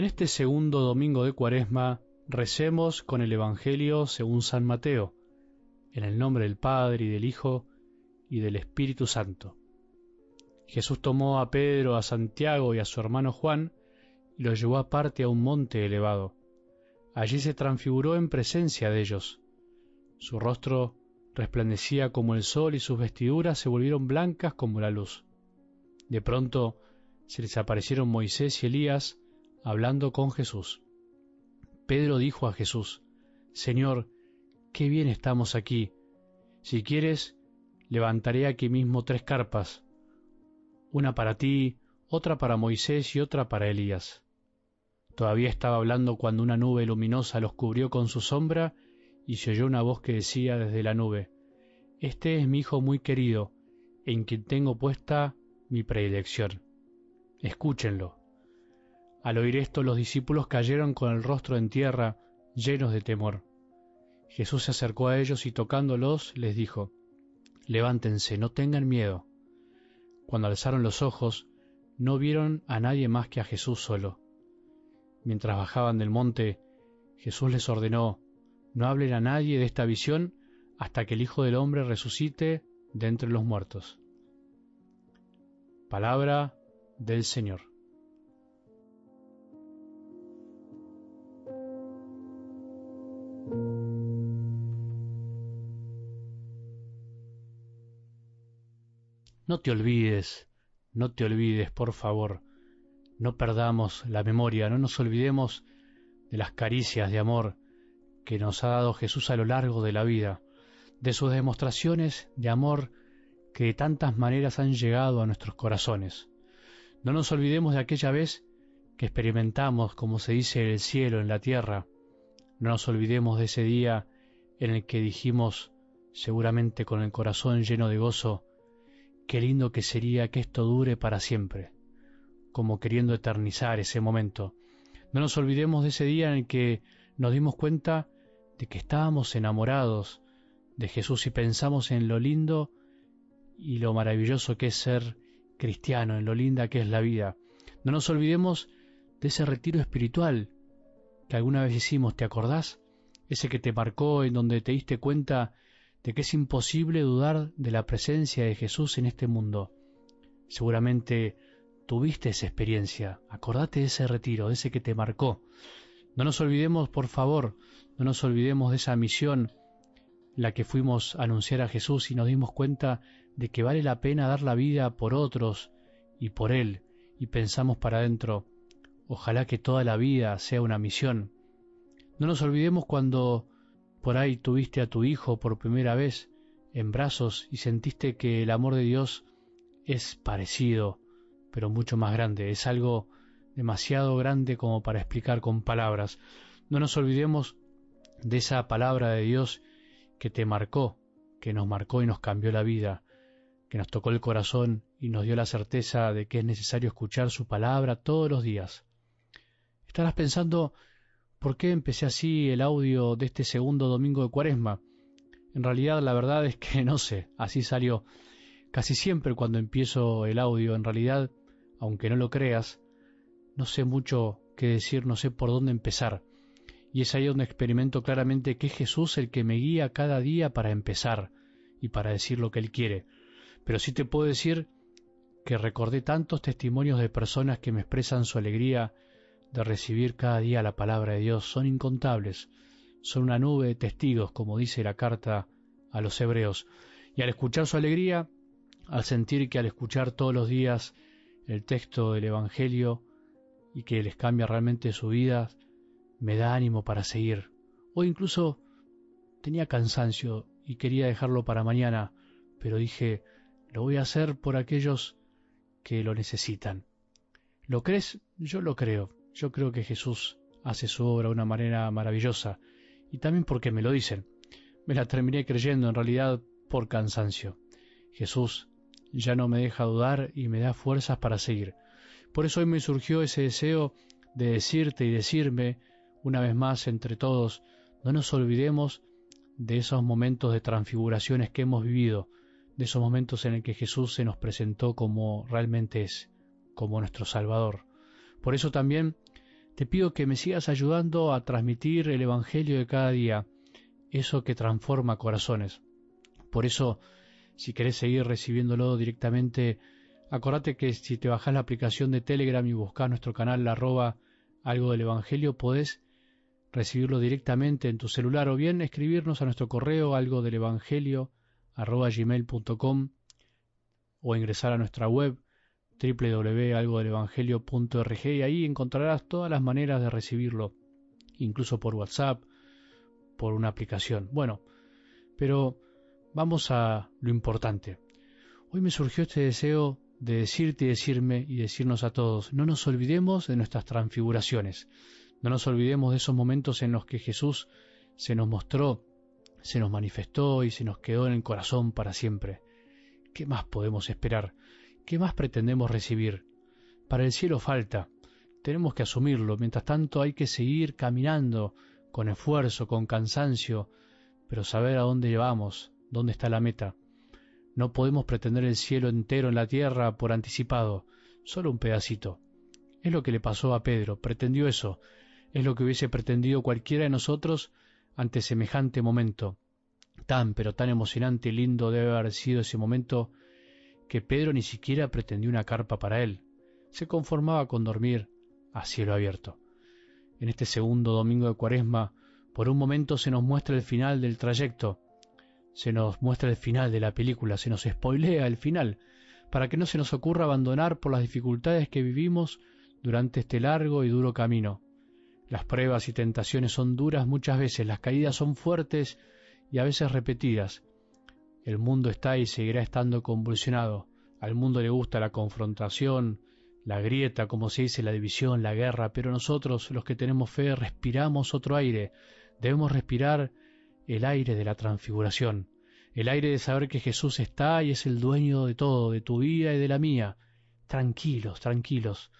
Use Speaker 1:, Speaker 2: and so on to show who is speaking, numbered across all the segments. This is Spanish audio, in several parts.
Speaker 1: En este segundo domingo de Cuaresma recemos con el Evangelio según San Mateo, en el nombre del Padre y del Hijo y del Espíritu Santo. Jesús tomó a Pedro, a Santiago y a su hermano Juan y los llevó aparte a un monte elevado. Allí se transfiguró en presencia de ellos. Su rostro resplandecía como el sol y sus vestiduras se volvieron blancas como la luz. De pronto se les aparecieron Moisés y Elías hablando con Jesús. Pedro dijo a Jesús, Señor, qué bien estamos aquí. Si quieres, levantaré aquí mismo tres carpas, una para ti, otra para Moisés y otra para Elías. Todavía estaba hablando cuando una nube luminosa los cubrió con su sombra y se oyó una voz que decía desde la nube, Este es mi Hijo muy querido, en quien tengo puesta mi predilección. Escúchenlo. Al oír esto los discípulos cayeron con el rostro en tierra, llenos de temor. Jesús se acercó a ellos y tocándolos les dijo, Levántense, no tengan miedo. Cuando alzaron los ojos, no vieron a nadie más que a Jesús solo. Mientras bajaban del monte, Jesús les ordenó, No hablen a nadie de esta visión hasta que el Hijo del Hombre resucite de entre los muertos. Palabra del Señor. No te olvides, no te olvides, por favor. No perdamos la memoria, no nos olvidemos de las caricias de amor que nos ha dado Jesús a lo largo de la vida, de sus demostraciones de amor que de tantas maneras han llegado a nuestros corazones. No nos olvidemos de aquella vez que experimentamos, como se dice, el cielo en la tierra. No nos olvidemos de ese día en el que dijimos, seguramente con el corazón lleno de gozo, Qué lindo que sería que esto dure para siempre, como queriendo eternizar ese momento. No nos olvidemos de ese día en el que nos dimos cuenta de que estábamos enamorados de Jesús y pensamos en lo lindo y lo maravilloso que es ser cristiano, en lo linda que es la vida. No nos olvidemos de ese retiro espiritual que alguna vez hicimos, ¿te acordás? Ese que te marcó, en donde te diste cuenta de que es imposible dudar de la presencia de Jesús en este mundo. Seguramente tuviste esa experiencia, acordate de ese retiro, de ese que te marcó. No nos olvidemos, por favor, no nos olvidemos de esa misión, la que fuimos a anunciar a Jesús y nos dimos cuenta de que vale la pena dar la vida por otros y por Él, y pensamos para adentro, ojalá que toda la vida sea una misión. No nos olvidemos cuando por ahí tuviste a tu hijo por primera vez en brazos y sentiste que el amor de Dios es parecido, pero mucho más grande. Es algo demasiado grande como para explicar con palabras. No nos olvidemos de esa palabra de Dios que te marcó, que nos marcó y nos cambió la vida, que nos tocó el corazón y nos dio la certeza de que es necesario escuchar su palabra todos los días. Estarás pensando ¿Por qué empecé así el audio de este segundo domingo de Cuaresma? En realidad la verdad es que no sé, así salió. Casi siempre cuando empiezo el audio, en realidad, aunque no lo creas, no sé mucho qué decir, no sé por dónde empezar. Y es ahí donde experimento claramente que es Jesús el que me guía cada día para empezar y para decir lo que Él quiere. Pero sí te puedo decir que recordé tantos testimonios de personas que me expresan su alegría de recibir cada día la palabra de Dios son incontables, son una nube de testigos, como dice la carta a los hebreos. Y al escuchar su alegría, al sentir que al escuchar todos los días el texto del Evangelio y que les cambia realmente su vida, me da ánimo para seguir. O incluso tenía cansancio y quería dejarlo para mañana, pero dije, lo voy a hacer por aquellos que lo necesitan. ¿Lo crees? Yo lo creo. Yo creo que Jesús hace su obra de una manera maravillosa, y también porque me lo dicen. Me la terminé creyendo en realidad por cansancio. Jesús ya no me deja dudar y me da fuerzas para seguir. Por eso hoy me surgió ese deseo de decirte y decirme, una vez más entre todos, no nos olvidemos de esos momentos de transfiguraciones que hemos vivido, de esos momentos en el que Jesús se nos presentó como realmente es, como nuestro Salvador. Por eso también Te pido que me sigas ayudando a transmitir el Evangelio de cada día, eso que transforma corazones. Por eso, si querés seguir recibiéndolo directamente, acordate que si te bajás la aplicación de Telegram y buscas nuestro canal arroba algo del Evangelio, podés recibirlo directamente en tu celular o bien escribirnos a nuestro correo algo del Evangelio arroba gmail.com o ingresar a nuestra web www.algodelevangelio.org y ahí encontrarás todas las maneras de recibirlo, incluso por WhatsApp, por una aplicación. Bueno, pero vamos a lo importante. Hoy me surgió este deseo de decirte y decirme y decirnos a todos, no nos olvidemos de nuestras transfiguraciones, no nos olvidemos de esos momentos en los que Jesús se nos mostró, se nos manifestó y se nos quedó en el corazón para siempre. ¿Qué más podemos esperar? ¿Qué más pretendemos recibir? Para el cielo falta. Tenemos que asumirlo. Mientras tanto hay que seguir caminando con esfuerzo, con cansancio, pero saber a dónde vamos, dónde está la meta. No podemos pretender el cielo entero en la tierra por anticipado, solo un pedacito. Es lo que le pasó a Pedro, pretendió eso, es lo que hubiese pretendido cualquiera de nosotros ante semejante momento. Tan, pero tan emocionante y lindo debe haber sido ese momento que Pedro ni siquiera pretendió una carpa para él, se conformaba con dormir a cielo abierto. En este segundo domingo de Cuaresma, por un momento se nos muestra el final del trayecto, se nos muestra el final de la película, se nos spoilea el final, para que no se nos ocurra abandonar por las dificultades que vivimos durante este largo y duro camino. Las pruebas y tentaciones son duras muchas veces, las caídas son fuertes y a veces repetidas, el mundo está y seguirá estando convulsionado. Al mundo le gusta la confrontación, la grieta, como se dice, la división, la guerra, pero nosotros, los que tenemos fe, respiramos otro aire. Debemos respirar el aire de la transfiguración, el aire de saber que Jesús está y es el dueño de todo, de tu vida y de la mía. Tranquilos, tranquilos.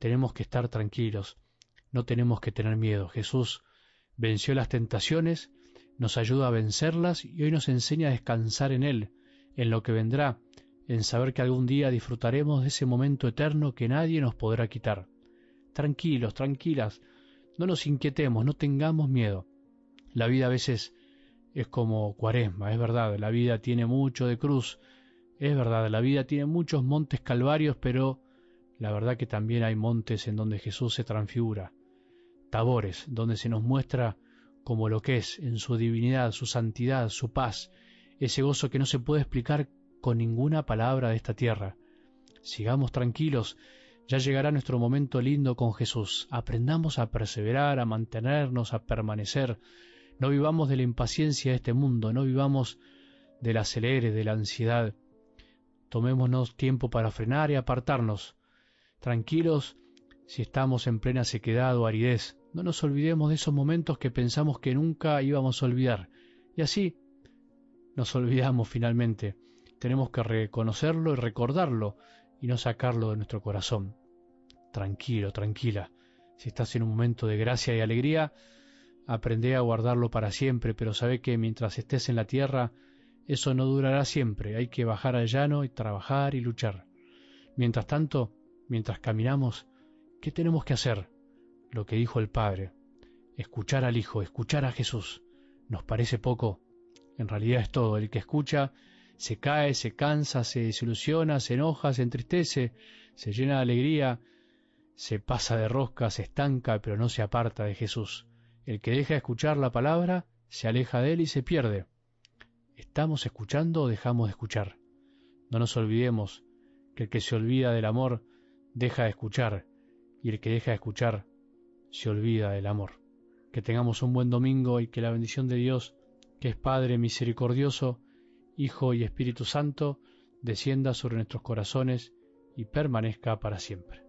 Speaker 1: Tenemos que estar tranquilos. No tenemos que tener miedo. Jesús venció las tentaciones nos ayuda a vencerlas y hoy nos enseña a descansar en Él, en lo que vendrá, en saber que algún día disfrutaremos de ese momento eterno que nadie nos podrá quitar. Tranquilos, tranquilas, no nos inquietemos, no tengamos miedo. La vida a veces es como cuaresma, es verdad, la vida tiene mucho de cruz, es verdad, la vida tiene muchos montes calvarios, pero la verdad que también hay montes en donde Jesús se transfigura, tabores, donde se nos muestra como lo que es en su divinidad, su santidad, su paz, ese gozo que no se puede explicar con ninguna palabra de esta tierra. Sigamos tranquilos, ya llegará nuestro momento lindo con Jesús. Aprendamos a perseverar, a mantenernos, a permanecer. No vivamos de la impaciencia de este mundo, no vivamos del acelere, de la ansiedad. Tomémonos tiempo para frenar y apartarnos. Tranquilos si estamos en plena sequedad o aridez, no nos olvidemos de esos momentos que pensamos que nunca íbamos a olvidar. Y así nos olvidamos finalmente. Tenemos que reconocerlo y recordarlo y no sacarlo de nuestro corazón. Tranquilo, tranquila. Si estás en un momento de gracia y alegría, aprende a guardarlo para siempre, pero sabe que mientras estés en la tierra, eso no durará siempre. Hay que bajar al llano y trabajar y luchar. Mientras tanto, mientras caminamos, ¿qué tenemos que hacer? Lo que dijo el Padre, escuchar al Hijo, escuchar a Jesús. ¿Nos parece poco? En realidad es todo. El que escucha se cae, se cansa, se desilusiona, se enoja, se entristece, se llena de alegría, se pasa de rosca, se estanca, pero no se aparta de Jesús. El que deja de escuchar la palabra se aleja de él y se pierde. ¿Estamos escuchando o dejamos de escuchar? No nos olvidemos que el que se olvida del amor deja de escuchar, y el que deja de escuchar se olvida del amor. Que tengamos un buen domingo y que la bendición de Dios, que es Padre misericordioso, Hijo y Espíritu Santo, descienda sobre nuestros corazones y permanezca para siempre.